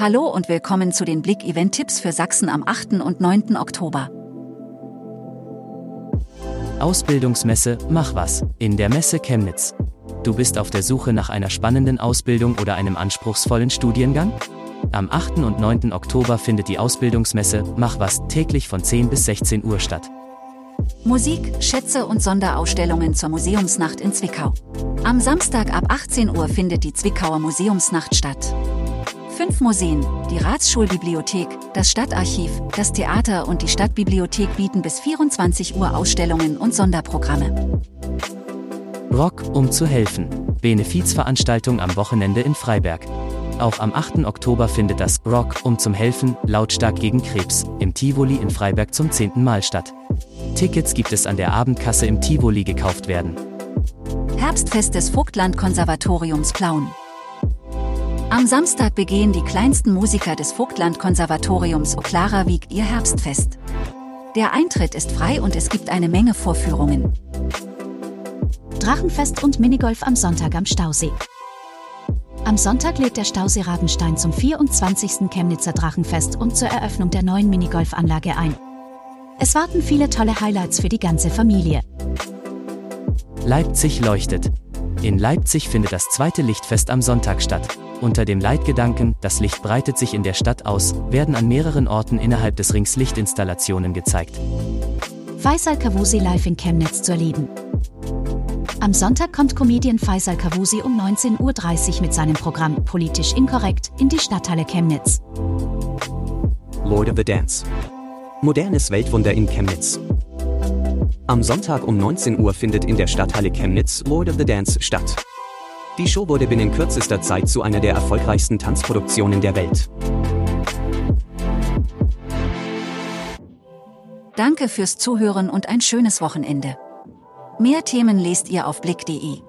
Hallo und willkommen zu den Blick-Event-Tipps für Sachsen am 8. und 9. Oktober. Ausbildungsmesse Mach was in der Messe Chemnitz. Du bist auf der Suche nach einer spannenden Ausbildung oder einem anspruchsvollen Studiengang? Am 8. und 9. Oktober findet die Ausbildungsmesse Mach was täglich von 10 bis 16 Uhr statt. Musik, Schätze und Sonderausstellungen zur Museumsnacht in Zwickau. Am Samstag ab 18 Uhr findet die Zwickauer Museumsnacht statt. Fünf Museen, die Ratsschulbibliothek, das Stadtarchiv, das Theater und die Stadtbibliothek bieten bis 24 Uhr Ausstellungen und Sonderprogramme. Rock, um zu helfen. Benefizveranstaltung am Wochenende in Freiberg. Auch am 8. Oktober findet das Rock, um zum Helfen, lautstark gegen Krebs, im Tivoli in Freiberg zum 10. Mal statt. Tickets gibt es an der Abendkasse im Tivoli gekauft werden. Herbstfest des Vogtland-Konservatoriums Plauen. Am Samstag begehen die kleinsten Musiker des Vogtland-Konservatoriums Oklara-Wieg ihr Herbstfest. Der Eintritt ist frei und es gibt eine Menge Vorführungen. Drachenfest und Minigolf am Sonntag am Stausee. Am Sonntag lädt der Stausee Rabenstein zum 24. Chemnitzer Drachenfest und zur Eröffnung der neuen Minigolfanlage ein. Es warten viele tolle Highlights für die ganze Familie. Leipzig leuchtet. In Leipzig findet das zweite Lichtfest am Sonntag statt. Unter dem Leitgedanken, das Licht breitet sich in der Stadt aus, werden an mehreren Orten innerhalb des Rings Lichtinstallationen gezeigt. Faisal Kavusi live in Chemnitz zu erleben. Am Sonntag kommt Comedian Faisal Kavusi um 19.30 Uhr mit seinem Programm Politisch Inkorrekt in die Stadthalle Chemnitz. Lord of the Dance. Modernes Weltwunder in Chemnitz. Am Sonntag um 19 Uhr findet in der Stadthalle Chemnitz Lord of the Dance statt. Die Show wurde binnen kürzester Zeit zu einer der erfolgreichsten Tanzproduktionen der Welt. Danke fürs Zuhören und ein schönes Wochenende. Mehr Themen lest ihr auf blick.de.